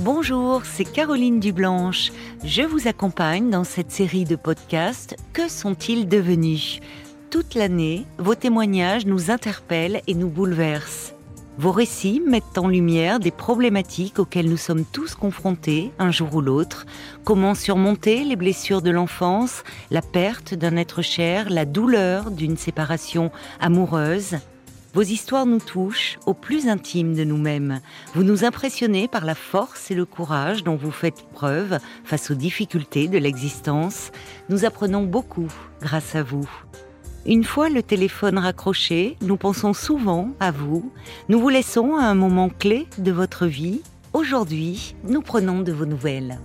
Bonjour, c'est Caroline Dublanche. Je vous accompagne dans cette série de podcasts Que sont-ils devenus? Toute l'année, vos témoignages nous interpellent et nous bouleversent. Vos récits mettent en lumière des problématiques auxquelles nous sommes tous confrontés un jour ou l'autre. Comment surmonter les blessures de l'enfance, la perte d'un être cher, la douleur d'une séparation amoureuse? Vos histoires nous touchent au plus intime de nous-mêmes. Vous nous impressionnez par la force et le courage dont vous faites preuve face aux difficultés de l'existence. Nous apprenons beaucoup grâce à vous. Une fois le téléphone raccroché, nous pensons souvent à vous. Nous vous laissons à un moment clé de votre vie. Aujourd'hui, nous prenons de vos nouvelles.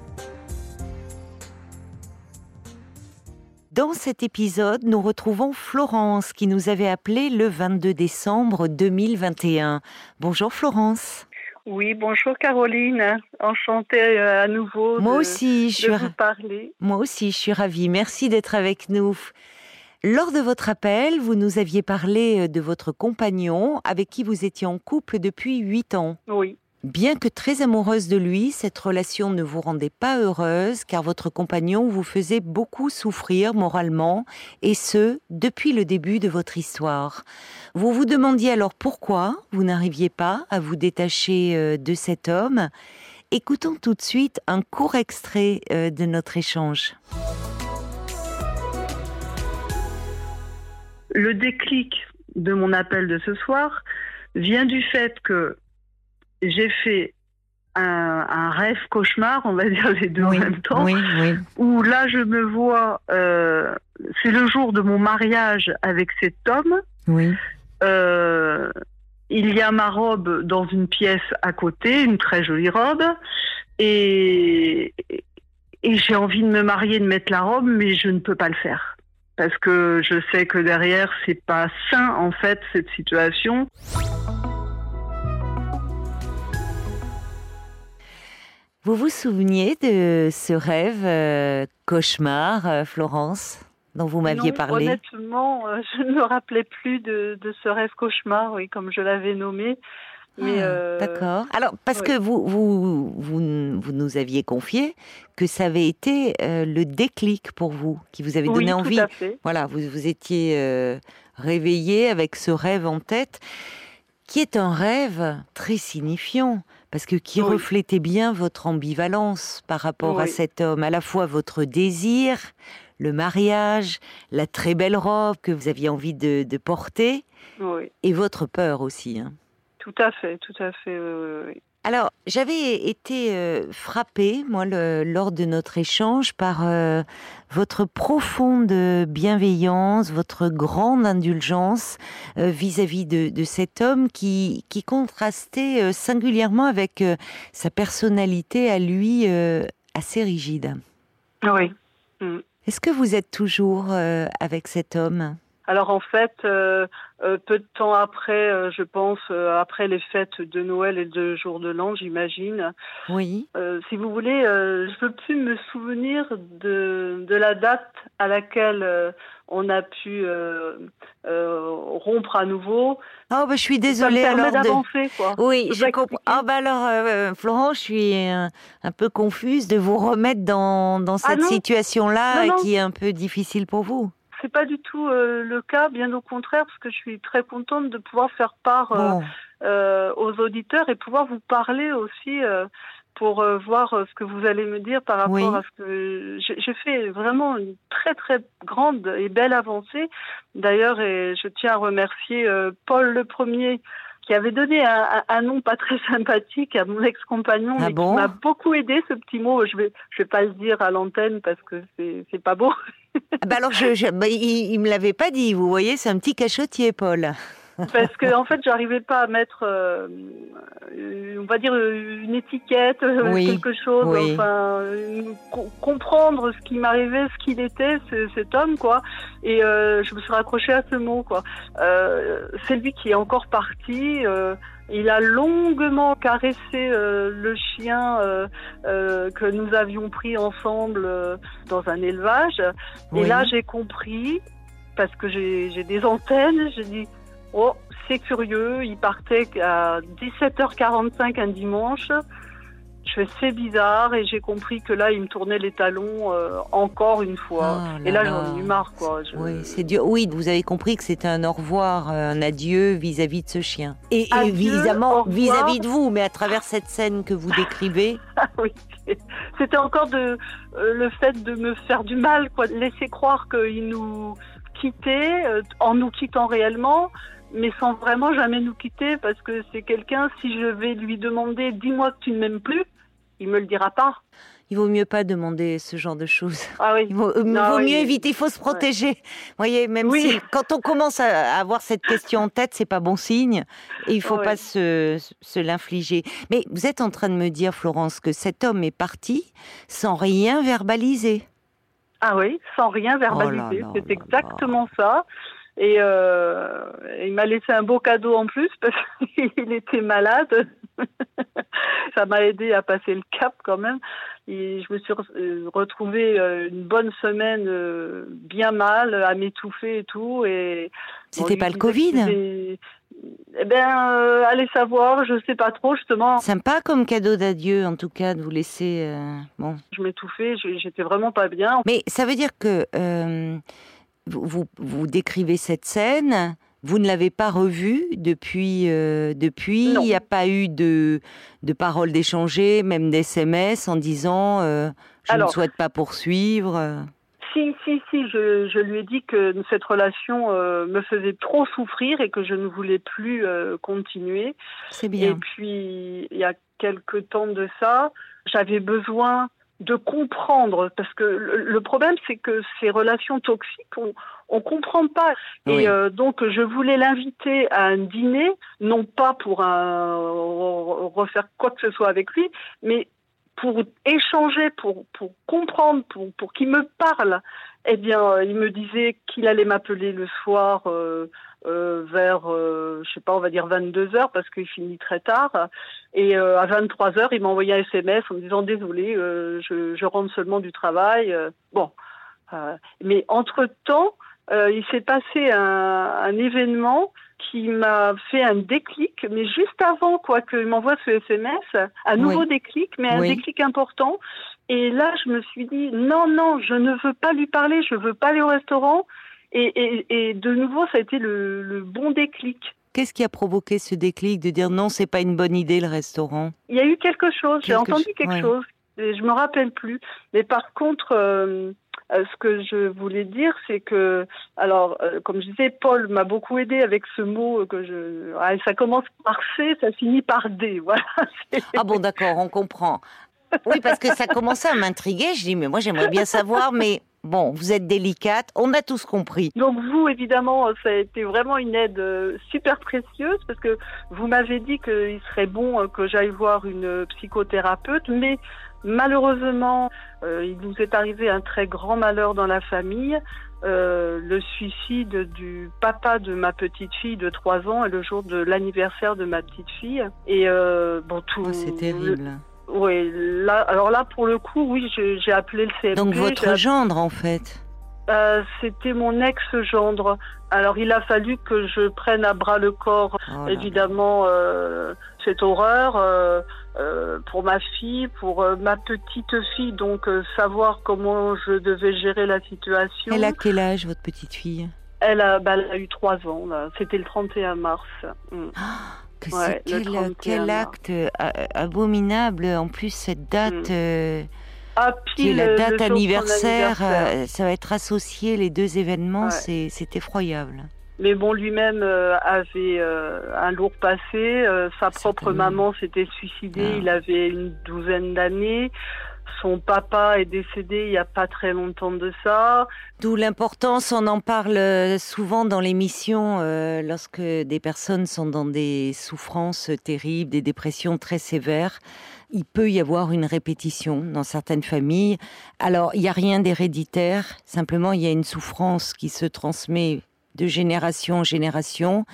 Dans cet épisode, nous retrouvons Florence qui nous avait appelé le 22 décembre 2021. Bonjour Florence. Oui, bonjour Caroline. Enchantée euh, à nouveau Moi aussi, je suis vous parler. Moi aussi, je suis ravie. Merci d'être avec nous. Lors de votre appel, vous nous aviez parlé euh, de votre compagnon avec qui vous étiez en couple depuis 8 ans. Oui. Bien que très amoureuse de lui, cette relation ne vous rendait pas heureuse car votre compagnon vous faisait beaucoup souffrir moralement et ce, depuis le début de votre histoire. Vous vous demandiez alors pourquoi vous n'arriviez pas à vous détacher euh, de cet homme. Écoutons tout de suite un court extrait euh, de notre échange. Le déclic de mon appel de ce soir vient du fait que j'ai fait un, rêve cauchemar, on va dire les deux en même temps, où là je me vois, euh, c'est le jour de mon mariage avec cet homme. Oui. Euh, il y a ma robe dans une pièce à côté, une très jolie robe, et, et j'ai envie de me marier, de mettre la robe, mais je ne peux pas le faire parce que je sais que derrière c'est pas sain en fait cette situation. Vous vous souveniez de ce rêve euh, cauchemar, euh, Florence, dont vous m'aviez parlé? Honnêtement, euh, je ne me rappelais plus de, ce rêve cauchemar, oui, comme je l'avais nommé. Ah, d'accord. Alors, parce que vous, vous, vous, nous aviez confié que ça avait été le déclic pour vous, qui vous avait donné envie. Voilà, vous vous étiez réveillé avec ce rêve en tête, qui est un rêve très signifiant parce que qui reflétait bien votre ambivalence par rapport à cet homme, à la fois votre désir, le mariage, la très belle robe que vous aviez envie de, porter, et votre peur aussi. Hein. Tout à fait, tout à fait. Alors, j'avais été euh, frappée, moi, lors de notre échange, par euh, votre profonde bienveillance, votre grande indulgence euh, vis-à-vis de, cet homme qui, qui contrastait singulièrement avec sa personnalité à lui assez rigide. Oui. Mm. Est-ce que vous êtes toujours avec cet homme? Alors en fait, euh, euh, peu de temps après, euh, je pense, après les fêtes de Noël et de Jour de l'An, j'imagine. Oui. si vous voulez, je ne peux plus me souvenir de, de la date à laquelle on a pu rompre à nouveau. Oh, bah, je suis désolée. Ça me alors quoi. Oui, j'ai compris. Ah, bah alors, Florent, je suis un, peu confuse de vous remettre dans, dans ah cette situation-là qui est un peu difficile pour vous c'est pas du tout euh, le cas, bien au contraire, parce que je suis très contente de pouvoir faire part euh, euh, aux auditeurs et pouvoir vous parler aussi pour voir ce que vous allez me dire par rapport à ce que j'ai fait vraiment une très très grande et belle avancée. D'ailleurs, et je tiens à remercier Paul le Premier qui avait donné un, nom pas très sympathique à mon ex-compagnon, ah mais qui m'a beaucoup aidé, ce petit mot. Je vais, je vais pas le dire à l'antenne parce que c'est pas beau. Ah bah alors, je, bah, il, me l'avait pas dit, vous voyez, c'est un petit cachotier, Paul. Parce que en fait, j'arrivais pas à mettre, euh, on va dire une étiquette, euh, quelque chose, enfin comprendre ce qui m'arrivait, ce qu'il était, cet homme, quoi. Et euh, je me suis raccrochée à ce mot, quoi. c'est lui qui est encore parti. Il a longuement caressé le chien que nous avions pris ensemble dans un élevage. Et là, j'ai compris, parce que j'ai des antennes, j'ai dit, Oh, c'est curieux. Il partait à 17h45 un dimanche. Je fais c'est bizarre et j'ai compris que là il me tournait les talons euh, encore une fois. Oh et là, j'en ai eu marre quoi. Oui, c'est dur. Oui, vous avez compris que c'était un au revoir, un adieu vis-à-vis de ce chien. Et, évidemment vis-à-vis de vous, mais à travers cette scène que vous décrivez. Ah oui, c'était encore de euh, le fait de me faire du mal, quoi, laisser croire qu'il nous quittait euh, en nous quittant réellement mais sans vraiment jamais nous quitter parce que c'est quelqu'un, si je vais lui demander dis-moi que tu ne m'aimes plus, il me le dira pas. Il vaut mieux pas demander ce genre de choses. Ah oui. Il vaut, euh, mieux éviter, il faut se protéger. Vous voyez, même si quand on commence à avoir cette question en tête, c'est pas bon signe et il faut pas se, se l'infliger. Mais vous êtes en train de me dire, Florence, que cet homme est parti sans rien verbaliser. Ah oui, sans rien verbaliser. Oh c'est exactement ça. Et euh, il m'a laissé un beau cadeau en plus parce qu'il était malade. ça m'a aidé à passer le cap quand même. Et je me suis euh, retrouvée euh, une bonne semaine bien mal, à m'étouffer et tout. Et c'était pas le Covid eh bien, allez savoir, je sais pas trop justement. Sympa comme cadeau d'adieu, en tout cas, de vous laisser. bon. Je m'étouffais, j'étais vraiment pas bien. Mais ça veut dire que vous, vous, décrivez cette scène, vous ne l'avez pas revue depuis. Euh, depuis, il n'y a pas eu de, de paroles d'échanger, même d'SMS en disant euh, je ne souhaite pas poursuivre. Si, si, si, je, je, lui ai dit que cette relation euh, me faisait trop souffrir et que je ne voulais plus continuer. C'est bien. Et puis, il y a quelque temps de ça, j'avais besoin de comprendre, parce que le, problème, c'est que ces relations toxiques, on on comprend pas. Et euh, donc, je voulais l'inviter à un dîner, non pas pour un, refaire quoi que ce soit avec lui, mais pour échanger, pour, pour comprendre, pour, pour qu'il me parle. Eh bien, il me disait qu'il allait m'appeler le soir euh, euh, vers, je sais pas, on va dire 22 heures parce qu'il finit très tard. Et à 23 heures, il m'a envoyé un SMS en me disant désolé, je, je rentre seulement du travail. bon, mais entre temps, euh, il s'est passé un, un, événement qui m'a fait un déclic, mais juste avant quoi qu'il m'envoie ce SMS, un nouveau déclic, mais un déclic important. Et là, je me suis dit non, non, je ne veux pas lui parler, je veux pas aller au restaurant. Et, et, et de nouveau, ça a été le, le bon déclic. Qu'est-ce qui a provoqué ce déclic de dire non, c'est pas une bonne idée le restaurant? Il y a eu quelque chose, j'ai entendu quelque chose, et je me rappelle plus. Mais par contre, euh, euh, ce que je voulais dire, c'est que, alors, euh, comme je disais, Paul m'a beaucoup aidé avec ce mot que je. Ah, ça commence par C, ça finit par D. Voilà. Ah bon, d'accord, on comprend. Oui, parce que ça commençait à m'intriguer. Je dis, mais moi, j'aimerais bien savoir, mais bon, vous êtes délicate, on a tous compris. Donc vous, évidemment, ça a été vraiment une aide euh, super précieuse parce que vous m'avez dit qu'il serait bon que j'aille voir une psychothérapeute, mais Malheureusement, euh, il nous est arrivé un très grand malheur dans la famille. Euh, le suicide du papa de ma petite fille de 3 ans et le jour de l'anniversaire de ma petite fille. Et euh, bon, tout. Oh, c'est terrible. Oui, là, alors là, pour le coup, oui, j'ai appelé le CFP. Donc votre gendre, en fait euh, C'était mon ex-gendre. Alors il a fallu que je prenne à bras le corps, oh évidemment, euh, cette horreur euh, pour ma fille, pour ma petite fille, donc savoir comment je devais gérer la situation. Elle a quel âge, votre petite fille? Elle a, bah, elle a eu trois ans, c'était le 31 mars. Mm. Que quel, quel acte abominable, en plus cette date... Mm. Ah, qui la date anniversaire, ça va être associé les deux événements, c'est effroyable. Mais bon, lui-même euh, avait euh, un lourd passé. Euh, sa propre maman s'était suicidée. Ah. Il avait une douzaine d'années. Son papa est décédé il n'y a pas très longtemps de ça. D'où l'importance, on en parle souvent dans l'émission, lorsque des personnes sont dans des souffrances terribles, des dépressions très sévères. Il peut y avoir une répétition dans certaines familles. Alors, il n'y a rien d'héréditaire, simplement il y a une souffrance qui se transmet de génération en génération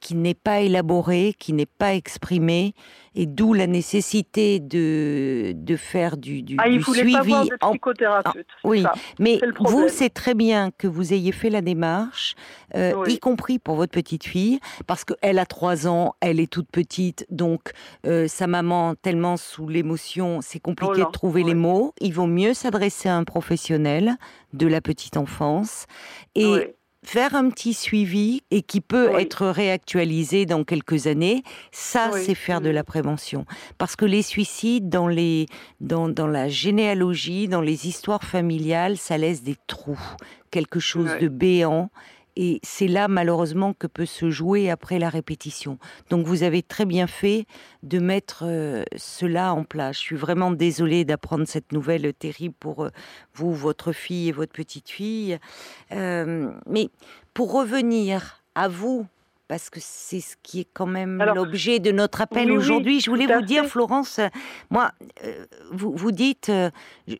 qui n'est pas élaboré, qui n'est pas exprimé, et d'où la nécessité de, de faire du, du, ah, il suivi. Pas voir de psychothérapeute. Ah, oui, mais vous, c'est très bien que vous ayez fait la démarche, euh, y compris pour votre petite fille, parce qu'elle a trois ans, elle est toute petite, donc euh, sa maman, tellement sous l'émotion, c'est compliqué de trouver les mots. Il vaut mieux s'adresser à un professionnel de la petite enfance. Et faire un petit suivi et qui peut être réactualisé dans quelques années, ça c'est faire de la prévention. Parce que les suicides dans les dans, dans la généalogie, dans les histoires familiales, ça laisse des trous, quelque chose de béant et c'est là, malheureusement, que peut se jouer après la répétition. Donc, vous avez très bien fait de mettre euh, cela en place. Je suis vraiment désolée d'apprendre cette nouvelle terrible pour euh, vous, votre fille et votre petite fille. Euh, mais pour revenir à vous, parce que c'est ce qui est quand même l'objet de notre appel aujourd'hui. je voulais vous dire, Florence, moi, euh, vous, vous dites, euh,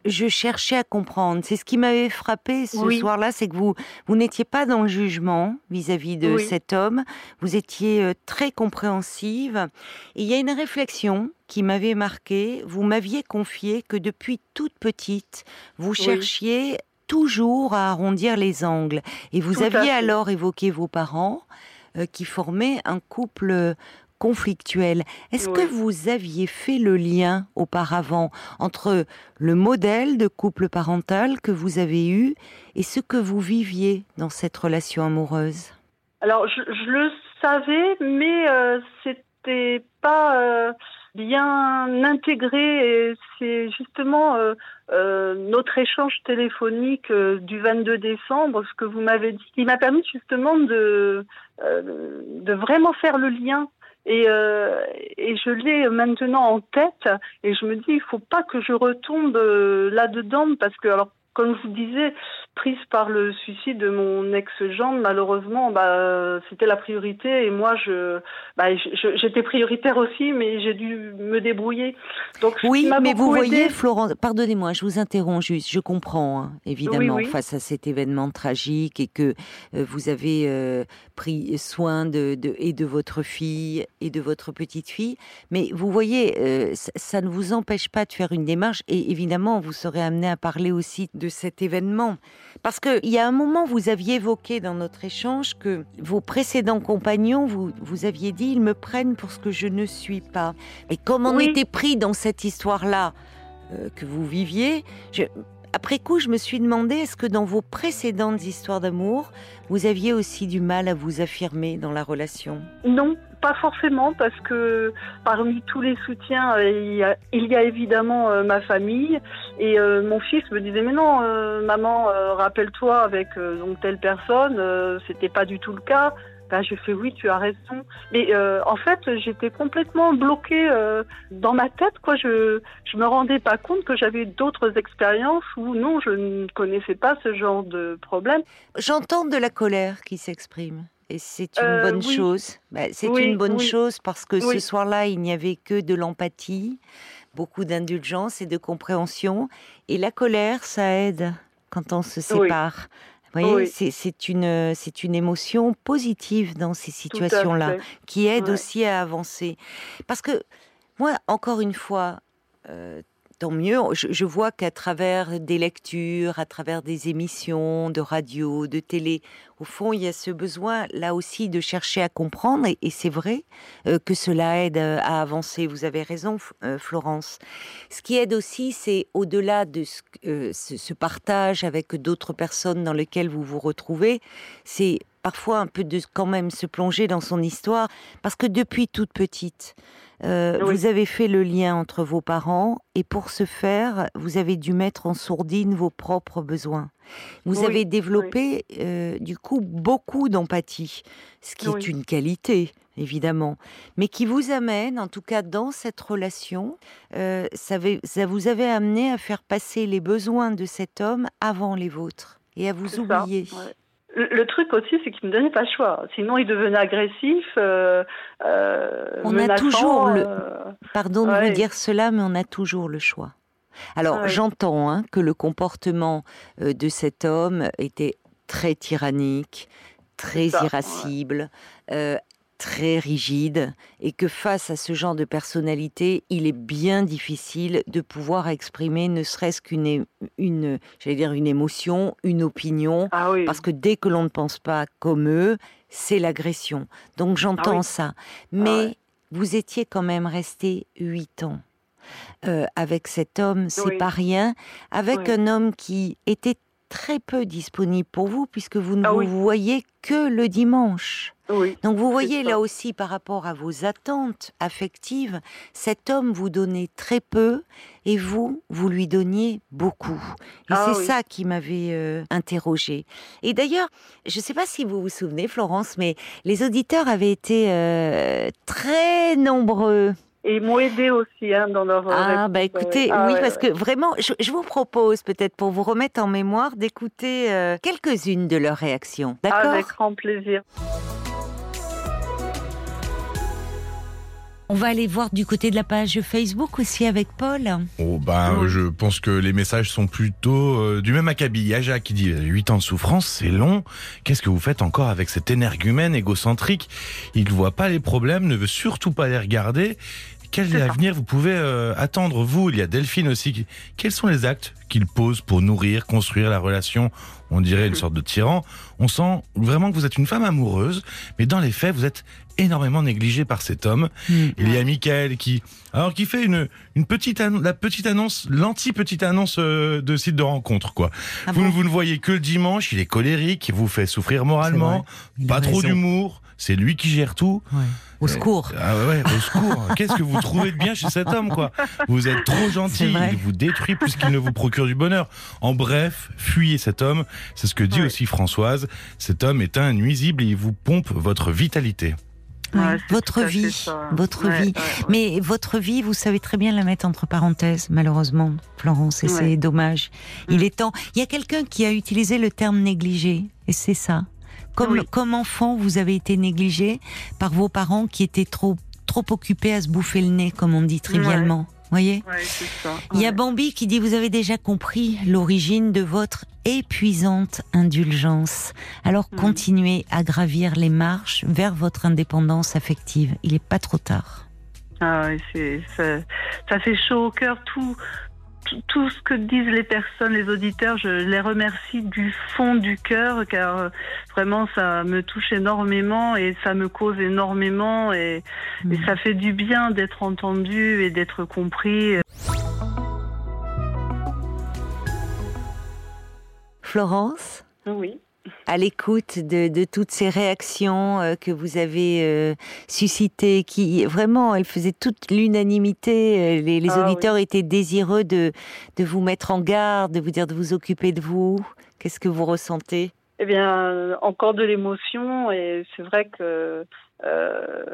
je cherchais à comprendre. C'est ce qui m'avait frappé ce soir-là, c'est que vous, vous n'étiez pas dans le jugement vis-à-vis de cet homme. Vous étiez euh, très compréhensive. Et il y a une réflexion qui m'avait marqué. Vous m'aviez confié que depuis toute petite, vous cherchiez toujours à arrondir les angles. Et vous aviez alors évoqué vos parents. Euh, qui formaient un couple conflictuel. Est-ce que vous aviez fait le lien auparavant entre le modèle de couple parental que vous avez eu et ce que vous viviez dans cette relation amoureuse? Alors, je, le savais, mais euh, c'était pas euh, bien intégré. C'est justement euh, euh, notre échange téléphonique euh, du 22 décembre, ce que vous m'avez dit, qui m'a permis justement de, de vraiment faire le lien. Et, et je l'ai maintenant en tête et je me dis il faut pas que je retombe là-dedans parce que alors comme je vous disais, prise par le suicide de mon ex-gendre, malheureusement, bah, c'était la priorité et moi, je, bah, j'étais prioritaire aussi, mais j'ai dû me débrouiller. Donc, oui, mais vous voyez, Florence, pardonnez-moi, je vous interromps juste, je comprends, hein, évidemment, face à cet événement tragique et que euh, vous avez euh, pris soin de, de, et de votre fille et de votre petite fille, mais vous voyez, euh, ça, ça ne vous empêche pas de faire une démarche et évidemment, vous serez amené à parler aussi de cet événement. Parce qu'il y a un moment, vous aviez évoqué dans notre échange que vos précédents compagnons, vous, vous aviez dit, ils me prennent pour ce que je ne suis pas. Et comme on était pris dans cette histoire-là euh, que vous viviez, après coup, je me suis demandé, est-ce que dans vos précédentes histoires d'amour, vous aviez aussi du mal à vous affirmer dans la relation? Non, pas forcément, parce que parmi tous les soutiens, euh, il y a, évidemment euh, ma famille. Et euh, mon fils me disait, mais non, maman, rappelle-toi avec telle personne, c'était pas du tout le cas. Ben, je fais oui, tu as raison. Mais en fait, j'étais complètement bloquée dans ma tête. Quoi, je je me rendais pas compte que j'avais d'autres expériences où non, je ne connaissais pas ce genre de problème. J'entends de la colère qui s'exprime. Et c'est une euh, bonne chose. Bah, c'est une bonne chose parce que ce soir-là, il n'y avait que de l'empathie, beaucoup d'indulgence et de compréhension. Et la colère, ça aide quand on se sépare. Vous voyez, c'est une, une émotion positive dans ces situations-là, qui aide aussi à avancer. Parce que moi, encore une fois, euh, tant mieux. Je, vois qu'à travers des lectures, à travers des émissions de radio, de télé, au fond, il y a ce besoin là aussi de chercher à comprendre, et, c'est vrai euh, que cela aide euh, à avancer. Vous avez raison, euh, Florence. Ce qui aide aussi, c'est au-delà de ce, ce, partage avec d'autres personnes dans lesquelles vous vous retrouvez, c'est parfois un peu de quand même se plonger dans son histoire, parce que depuis toute petite, euh, vous avez fait le lien entre vos parents et pour ce faire, vous avez dû mettre en sourdine vos propres besoins. Vous avez développé euh, du coup beaucoup d'empathie, ce qui est une qualité évidemment, mais qui vous amène, en tout cas dans cette relation, euh, ça, vous avait amené à faire passer les besoins de cet homme avant les vôtres et à vous oublier. Le, truc aussi, c'est qu'il ne me donnait pas le choix. Sinon, il devenait agressif. Euh, on a toujours le. Pardon de vous dire cela, mais on a toujours le choix. Alors, j'entends hein, que le comportement de cet homme était très tyrannique, très irascible, très rigide et que face à ce genre de personnalité, il est bien difficile de pouvoir exprimer ne serait-ce qu'une, une, j'allais dire une émotion, une opinion, ah parce que dès que l'on ne pense pas comme eux, c'est l'agression. Donc j'entends ah ça. Mais vous étiez quand même resté huit ans. Euh, avec cet homme, c'est pas rien, avec un homme qui était très peu disponible pour vous puisque vous ne ah vous voyez que le dimanche. Donc vous voyez là aussi par rapport à vos attentes affectives, cet homme vous donnait très peu et vous, vous lui donniez beaucoup. Et ah c'est ça qui m'avait euh, interrogée. Et d'ailleurs, je ne sais pas si vous vous souvenez, Florence, mais les auditeurs avaient été euh, très nombreux et ils m'ont aidé aussi hein, dans leur. Ah, bah écoutez, ah oui, parce que vraiment, je, vous propose peut-être pour vous remettre en mémoire d'écouter euh, quelques-unes de leurs réactions. D'accord? Avec grand plaisir. On va aller voir du côté de la page Facebook aussi avec Paul. Oh ben, je pense que les messages sont plutôt euh, du même acabit. Il y a Jacques qui dit 8 ans de souffrance, c'est long. Qu'est-ce que vous faites encore avec cet énergumène égocentrique? Il ne voit pas les problèmes, ne veut surtout pas les regarder. Quel avenir vous pouvez euh, attendre, vous? Il y a Delphine aussi. Quels sont les actes qu'il pose pour nourrir, construire la relation? On dirait une sorte de tyran. On sent vraiment que vous êtes une femme amoureuse, mais dans les faits, vous êtes énormément négligée par cet homme. Mm. Il y a Michael qui, alors qui fait une, une petite la petite annonce, l'anti-petite annonce euh, de site de rencontre, quoi. Ah vous, vous ne voyez que le dimanche, il est colérique, il vous fait souffrir moralement, pas trop d'humour, c'est lui qui gère tout. Au secours. Ah ouais, au secours. Qu'est-ce que vous trouvez de bien chez cet homme, quoi? Vous êtes trop gentil. Il vous détruit plus qu'il ne vous procure du bonheur. En bref, fuyez cet homme. C'est ce que dit aussi Françoise. Cet homme est un nuisible et il vous pompe votre vitalité. Votre vie, votre vie. Mais votre vie, vous savez très bien la mettre entre parenthèses, malheureusement, Florence, et c'est dommage. Il mm. est temps. Il y a quelqu'un qui a utilisé le terme négligé, et c'est ça. Comme, comme enfant, vous avez été négligé par vos parents qui étaient trop, trop occupés à se bouffer le nez, comme on dit trivialement. Voyez? Il y a Bambi qui dit Vous avez déjà compris l'origine de votre épuisante indulgence. Alors mm. continuez à gravir les marches vers votre indépendance affective. Il n'est pas trop tard. Ah, ça, ça fait chaud au cœur. Tout, tout ce que disent les personnes, les auditeurs, je les remercie du fond du cœur car euh, vraiment ça me touche énormément et ça me cause énormément et, et mm. ça fait du bien d'être entendu et d'être compris. Florence? Oui à l'écoute de, toutes ces réactions euh, que vous avez euh, suscitées, qui vraiment, elles faisaient toute l'unanimité. Euh, les, ah auditeurs étaient désireux de, de vous mettre en garde, de vous dire de vous occuper de vous. Qu'est-ce que vous ressentez? Eh bien, encore de l'émotion, et c'est vrai que euh,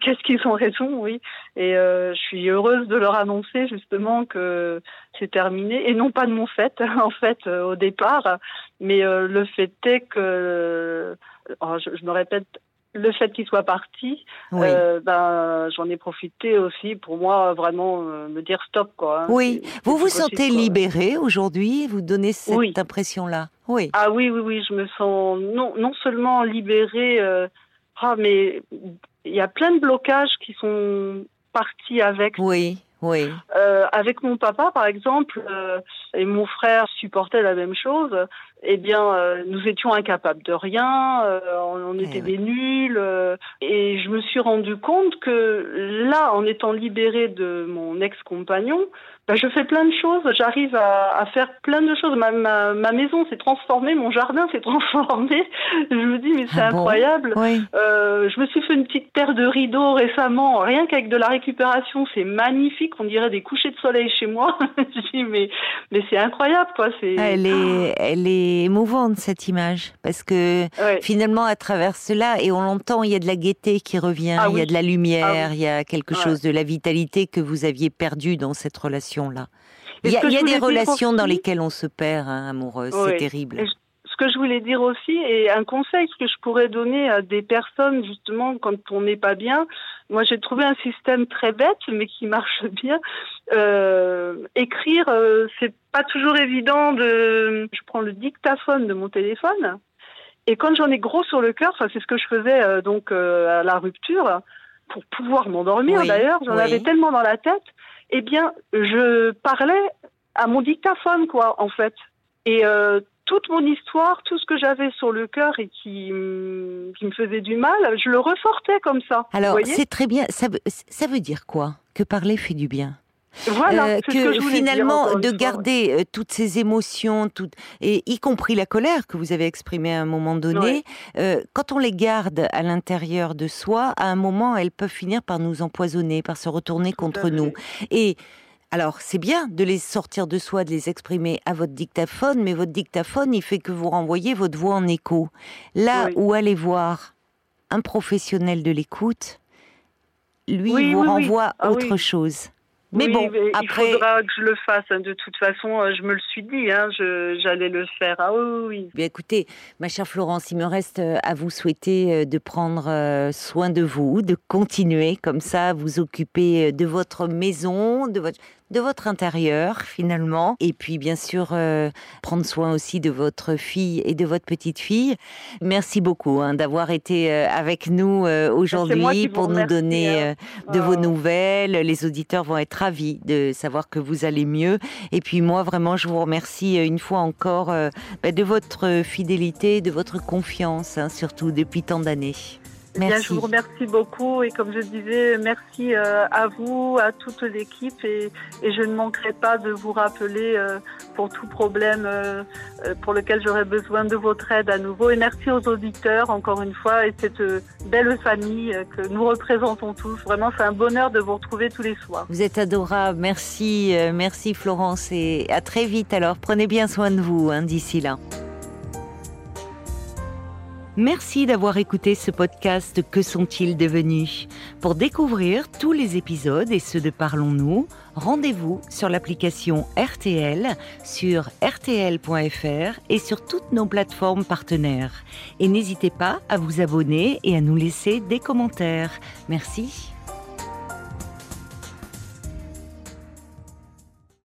qu'est-ce qu'ils ont raison, oui. Et euh, je suis heureuse de leur annoncer justement que c'est terminé, et non pas de mon fait, en fait, euh, au départ, mais le fait est que, oh, je, me répète, le fait qu'il soit parti, ben, j'en ai profité aussi pour moi vraiment me dire stop quoi. Hein. oui, vous vous sentez libérée aujourd'hui, vous donnez cette impression-là? Oui. Ah oui, oui, oui, je me sens non non seulement libérée ah, mais il y a plein de blocages qui sont partis avec. Oui. Oui. Euh, avec mon papa, par exemple, euh, et mon frère supportait la même chose. Eh bien, euh, nous étions incapables de rien. Euh, on, était eh des nuls. Euh, et je me suis rendu compte que là, en étant libérée de mon ex-compagnon, bah, je fais plein de choses, j'arrive à, à, faire plein de choses. Ma, ma, ma maison s'est transformée, mon jardin s'est transformé. Je me dis, mais c'est ah incroyable. Euh, je me suis fait une petite paire de rideaux récemment, rien qu'avec de la récupération, c'est magnifique. On dirait des couchers de soleil chez moi. je dis, mais, mais c'est incroyable, quoi. C'est... Elle est, elle est émouvante, cette image, parce que finalement, à travers cela, et on l'entend, il y a de la gaieté qui revient, ah il y a de la lumière, ah il y a quelque chose de la vitalité que vous aviez perdu dans cette relation là Il y a, des relations dans lesquelles on se perd, hein, amoureuse, c'est terrible. ce que je voulais dire aussi, et un conseil que je pourrais donner à des personnes, justement, quand on n'est pas bien, moi j'ai trouvé un système très bête, mais qui marche bien. Euh, écrire, euh, c'est pas toujours évident de... Je prends le dictaphone de mon téléphone, Et quand j'en ai gros sur le cœur, c'est ce que je faisais donc à la rupture, pour pouvoir m'endormir d'ailleurs, j'en avais tellement dans la tête, eh bien, je parlais à mon dictaphone, quoi, en fait. Et euh, toute mon histoire, tout ce que j'avais sur le cœur et qui, qui, me faisait du mal, je le ressortais comme ça. Alors, c'est très bien. Ça veut dire quoi? Que parler fait du bien voilà, euh, que, finalement de garder euh, toutes ces émotions, toutes, et y compris la colère que vous avez exprimée à un moment donné, euh, quand on les garde à l'intérieur de soi, à un moment, elles peuvent finir par nous empoisonner, par se retourner contre nous. Et alors, c'est bien de les sortir de soi, de les exprimer à votre dictaphone, mais votre dictaphone, il fait que vous renvoyez votre voix en écho. Là où allez voir un professionnel de l'écoute, lui, vous renvoie ah autre chose. Mais bon, après... il faudra que je le fasse. Hein. De toute façon, euh, je me le suis dit, hein, j'allais le faire. Ah oui, Bien, écoutez, ma chère Florence, il me reste euh, à vous souhaiter euh, de prendre soin de vous, de continuer comme ça, vous occuper de votre maison, de votre de votre intérieur finalement, et puis bien sûr euh, prendre soin aussi de votre fille et de votre petite fille. Merci beaucoup hein, d'avoir été euh, avec nous euh, aujourd'hui pour nous donner hein. de vos oh. nouvelles. Les auditeurs vont être ravis de savoir que vous allez mieux. Et puis moi vraiment, je vous remercie une fois encore bah, de votre fidélité, de votre confiance, hein, surtout depuis tant d'années. Bien, je vous remercie beaucoup et comme je disais, merci euh, à vous, à toute l'équipe et, je ne manquerai pas de vous rappeler euh, pour tout problème euh, pour lequel j'aurai besoin de votre aide à nouveau. Et merci aux auditeurs encore une fois et cette belle famille que nous représentons tous. Vraiment, c'est un bonheur de vous retrouver tous les soirs. Vous êtes adorable. Merci, merci Florence et à très vite alors. Prenez bien soin de vous hein, d'ici là. Merci d'avoir écouté ce podcast Que sont-ils devenus? Pour découvrir tous les épisodes et ceux de Parlons-nous, rendez-vous sur l'application RTL, sur rtl.fr et sur toutes nos plateformes partenaires. Et n'hésitez pas à vous abonner et à nous laisser des commentaires. Merci.